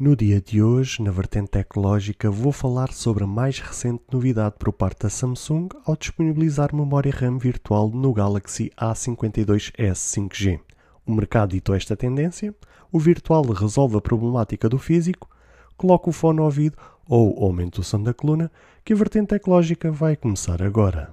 No dia de hoje, na vertente tecnológica, vou falar sobre a mais recente novidade por parte da Samsung ao disponibilizar memória RAM virtual no Galaxy A52s 5G. O mercado ditou esta tendência, o virtual resolve a problemática do físico, coloca o fone ao ouvido ou aumenta o som da coluna, que a vertente tecnológica vai começar agora.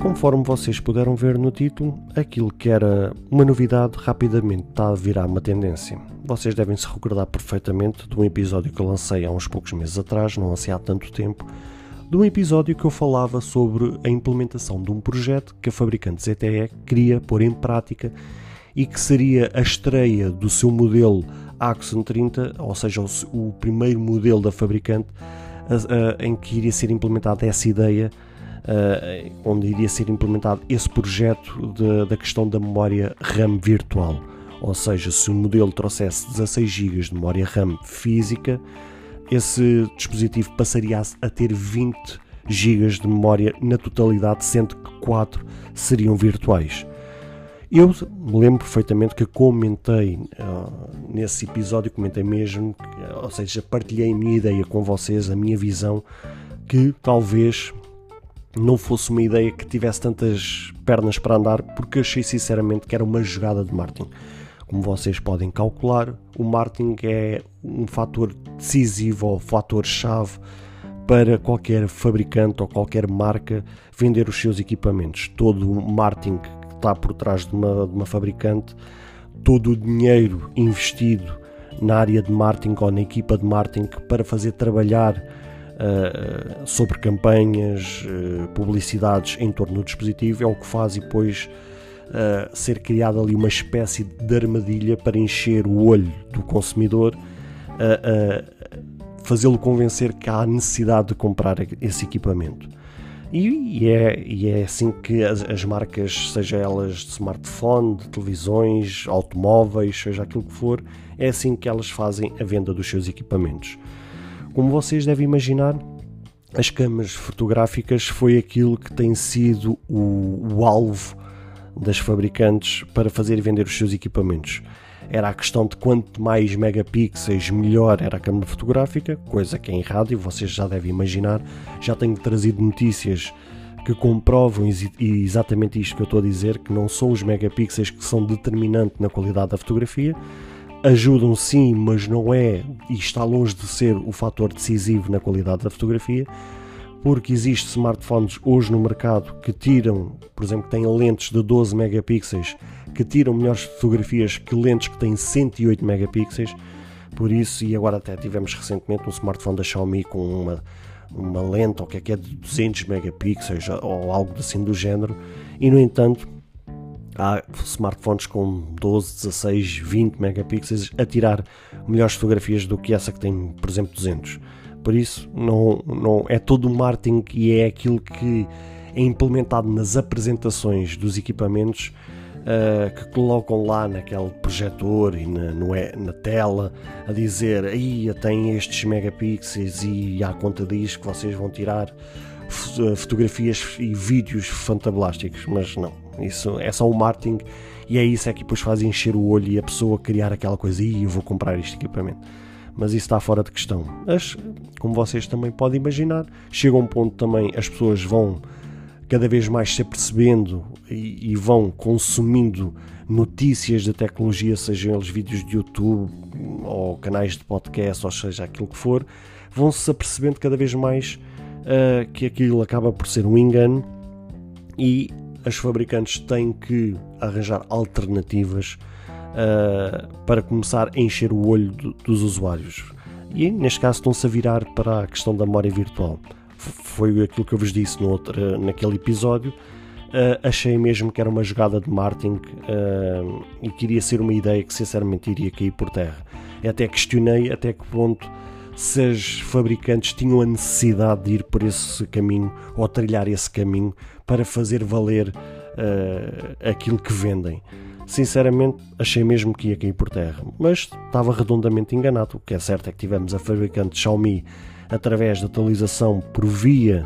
Conforme vocês puderam ver no título, aquilo que era uma novidade rapidamente está a virar uma tendência. Vocês devem se recordar perfeitamente de um episódio que eu lancei há uns poucos meses atrás, não lancei há tanto tempo, de um episódio que eu falava sobre a implementação de um projeto que a fabricante ZTE queria pôr em prática e que seria a estreia do seu modelo Axon 30, ou seja, o primeiro modelo da fabricante em que iria ser implementada essa ideia onde iria ser implementado esse projeto de, da questão da memória RAM virtual. Ou seja, se o modelo trouxesse 16 GB de memória RAM física, esse dispositivo passaria a ter 20 GB de memória na totalidade, sendo que 4 seriam virtuais. Eu me lembro perfeitamente que comentei uh, nesse episódio, comentei mesmo, ou seja, partilhei a minha ideia com vocês, a minha visão, que talvez não fosse uma ideia que tivesse tantas pernas para andar, porque achei sinceramente que era uma jogada de marketing. Como vocês podem calcular, o marketing é um fator decisivo ou fator-chave para qualquer fabricante ou qualquer marca vender os seus equipamentos. Todo o marketing que está por trás de uma, de uma fabricante, todo o dinheiro investido na área de marketing ou na equipa de marketing para fazer trabalhar uh, sobre campanhas, uh, publicidades em torno do dispositivo, é o que faz e depois uh, ser criada ali uma espécie de armadilha para encher o olho do consumidor, fazê-lo convencer que há necessidade de comprar esse equipamento. E, e, é, e é assim que as, as, marcas, seja elas de smartphone, de televisões, automóveis, seja aquilo que for, é assim que elas fazem a venda dos seus equipamentos. Como vocês devem imaginar, as câmaras fotográficas foi aquilo que tem sido o, o alvo das fabricantes para fazer e vender os seus equipamentos. Era a questão de quanto mais megapixels melhor era a câmera fotográfica, coisa que é errado e vocês já devem imaginar. Já tenho trazido notícias que comprovam exatamente isto que eu estou a dizer, que não são os megapixels que são determinantes na qualidade da fotografia, ajudam sim, mas não é e está longe de ser o fator decisivo na qualidade da fotografia, porque existem smartphones hoje no mercado que tiram, por exemplo, que têm lentes de 12 megapixels, que tiram melhores fotografias que lentes que têm 108 megapixels. Por isso, e agora até tivemos recentemente um smartphone da Xiaomi com uma, uma lente ou que é que é de 200 megapixels ou algo assim do género, e no entanto há smartphones com 12, 16, 20 megapixels a tirar melhores fotografias do que essa que tem, por exemplo, 200. Por isso, não, não é todo o marketing e é aquilo que é implementado nas apresentações dos equipamentos uh, que colocam lá naquele projetor e na, no, na tela a dizer aí tem estes megapixels e à conta disso que vocês vão tirar fotografias e vídeos fantablásticos, mas não, isso é só o marketing e é isso é que depois faz encher o olho e a pessoa criar aquela coisa e eu vou comprar este equipamento. Mas isso está fora de questão. Mas, como vocês também podem imaginar, chega um ponto também as pessoas vão cada vez mais se apercebendo e, e vão consumindo notícias da tecnologia, sejam eles vídeos de YouTube ou canais de podcast, ou seja, aquilo que for, vão se apercebendo cada vez mais uh, que aquilo acaba por ser um engano e as fabricantes têm que arranjar alternativas uh, para começar a encher o olho do, dos usuários. E neste caso estão-se a virar para a questão da memória virtual. Foi aquilo que eu vos disse no outro, naquele episódio. Uh, achei mesmo que era uma jogada de marketing uh, e queria ser uma ideia que sinceramente iria cair por terra. Até questionei até que ponto se as fabricantes tinham a necessidade de ir por esse caminho ou trilhar esse caminho para fazer valer uh, aquilo que vendem. Sinceramente, achei mesmo que ia cair por terra, mas estava redondamente enganado. O que é certo é que tivemos a fabricante Xiaomi através da atualização por via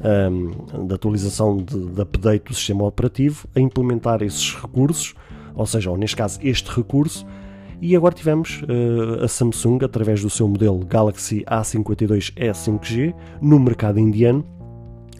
um, da atualização de, de update do sistema operativo a implementar esses recursos, ou seja, ou neste caso este recurso, e agora tivemos uh, a Samsung através do seu modelo Galaxy A52e 5G no mercado indiano,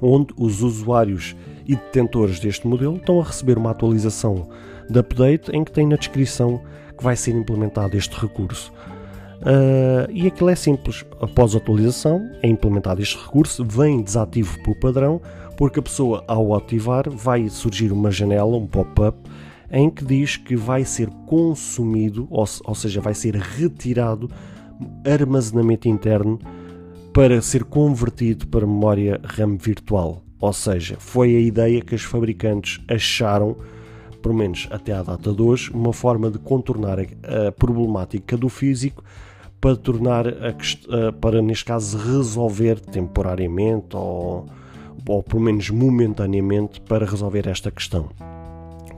onde os usuários e detentores deste modelo estão a receber uma atualização de update em que tem na descrição que vai ser implementado este recurso. Uh, e aquilo é simples, após a atualização é implementado este recurso, vem desativo por padrão, porque a pessoa ao ativar vai surgir uma janela, um pop-up, em que diz que vai ser consumido, ou, ou seja, vai ser retirado armazenamento interno para ser convertido para memória RAM virtual. Ou seja, foi a ideia que os fabricantes acharam, pelo menos até à data de hoje, uma forma de contornar a problemática do físico para tornar a, para neste caso resolver temporariamente ou, ou pelo menos momentaneamente para resolver esta questão.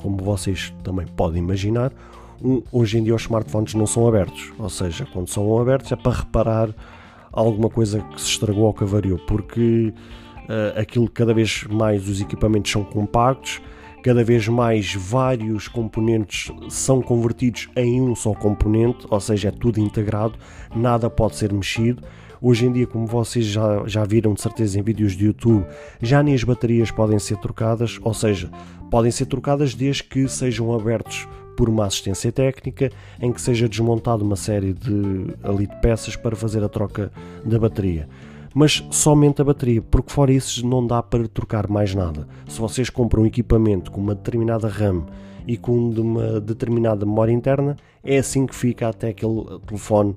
Como vocês também podem imaginar, um, hoje em dia os smartphones não são abertos, ou seja, quando são abertos é para reparar alguma coisa que se estragou ou que avariou, porque uh, aquilo cada vez mais os equipamentos são compactos, cada vez mais vários componentes são convertidos em um só componente, ou seja, é tudo integrado, nada pode ser mexido. Hoje em dia, como vocês já, já viram de certeza em vídeos de YouTube, já nem as baterias podem ser trocadas, ou seja, podem ser trocadas desde que sejam abertos por uma assistência técnica em que seja desmontado uma série de, ali de peças para fazer a troca da bateria mas somente a bateria, porque fora isso não dá para trocar mais nada. Se vocês compram um equipamento com uma determinada RAM e com uma determinada memória interna, é assim que fica até aquele telefone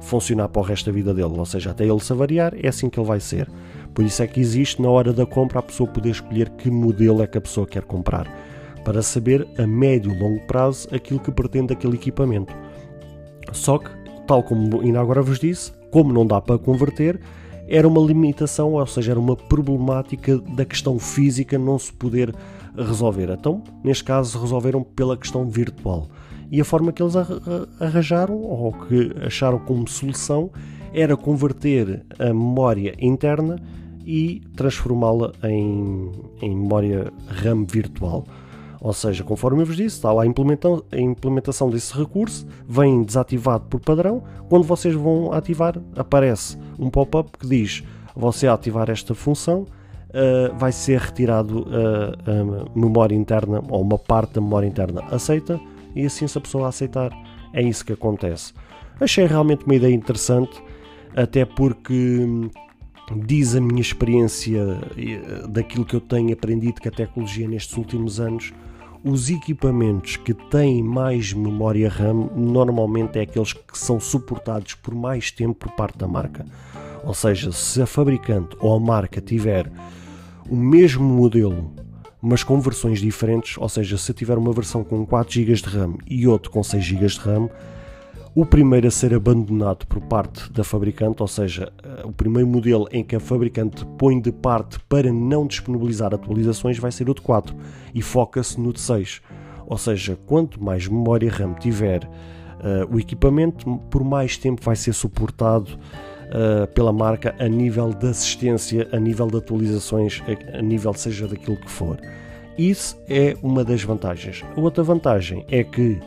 funcionar para o resto da vida dele, ou seja, até ele se avariar, é assim que ele vai ser. Por isso é que existe na hora da compra a pessoa poder escolher que modelo é que a pessoa quer comprar, para saber a médio e longo prazo aquilo que pretende aquele equipamento. Só que, tal como ainda agora vos disse, como não dá para converter, era uma limitação, ou seja, era uma problemática da questão física não se poder resolver. Então, neste caso, resolveram pela questão virtual. E a forma que eles arranjaram, ou que acharam como solução, era converter a memória interna e transformá-la em, em memória RAM virtual. Ou seja, conforme eu vos disse, está lá a implementação, a desse recurso, vem desativado por padrão. Quando vocês vão ativar, aparece um pop-up que diz: você ativar esta função, uh, vai ser retirado uh, a memória interna ou uma parte da memória interna aceita, e assim, se a pessoa aceitar, é isso que acontece. Achei realmente uma ideia interessante, até porque hum, diz a minha experiência daquilo que eu tenho aprendido com a tecnologia nestes últimos anos os equipamentos que têm mais memória RAM normalmente é aqueles que são suportados por mais tempo por parte da marca. Ou seja, se a fabricante ou a marca tiver o mesmo modelo, mas com versões diferentes, ou seja, se tiver uma versão com 4 GB de RAM e outro com 6 GB de RAM, o primeiro a ser abandonado por parte da fabricante, ou seja, eh, o primeiro modelo em que a fabricante põe de parte para não disponibilizar atualizações vai ser o de 4 e foca-se no de 6. Ou seja, quanto mais memória RAM tiver uh, o equipamento, por mais tempo vai ser suportado uh, pela marca a nível de assistência, a nível de atualizações, a, a nível seja daquilo que for. Isso é uma das vantagens. A outra vantagem é que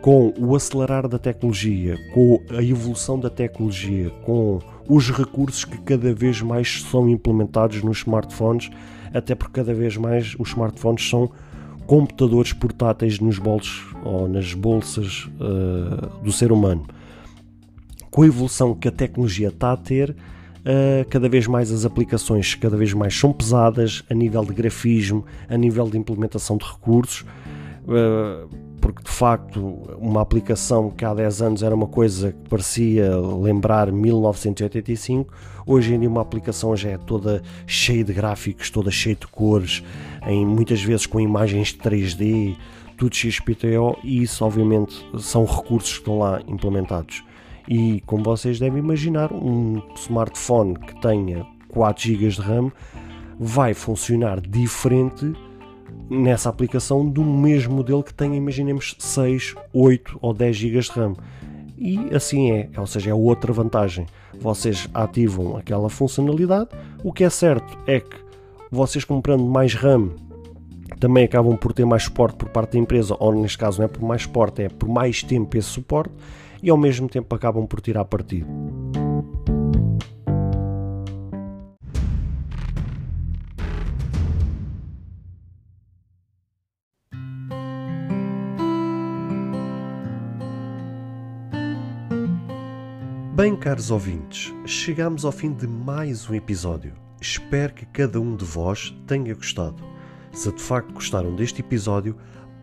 com o acelerar da tecnologia, com a evolução da tecnologia, com os recursos que cada vez mais são implementados nos smartphones, até porque cada vez mais os smartphones são computadores portáteis nos bolsos ou nas bolsas uh, do ser humano. Com a evolução que a tecnologia está a ter, uh, cada vez mais as aplicações cada vez mais são pesadas a nível de grafismo, a nível de implementação de recursos. Uh, porque de facto uma aplicação que há 10 anos era uma coisa que parecia lembrar 1985, hoje em dia uma aplicação já é toda cheia de gráficos, toda cheia de cores, em, muitas vezes com imagens de 3D, tudo XPTO e isso obviamente são recursos que estão lá implementados. E como vocês devem imaginar, um smartphone que tenha 4 GB de RAM vai funcionar diferente nessa aplicação do mesmo modelo que tenha, imaginemos, 6, 8 ou 10 GB de RAM. E assim é, ou seja, é outra vantagem. Vocês ativam aquela funcionalidade. O que é certo é que vocês comprando mais RAM também acabam por ter mais suporte por parte da empresa, ou neste caso não é por mais suporte, é por mais tempo esse suporte, e ao mesmo tempo acabam por tirar partido. Bem, caros ouvintes, chegamos ao fim de mais um episódio. Espero que cada um de vós tenha gostado. Se de facto gostaram deste episódio,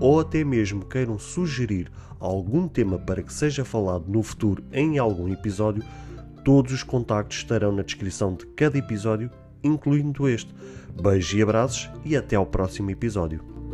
ou até mesmo queiram sugerir algum tema para que seja falado no futuro em algum episódio, todos os contactos estarão na descrição de cada episódio, incluindo este. Beijos e abraços e até ao próximo episódio.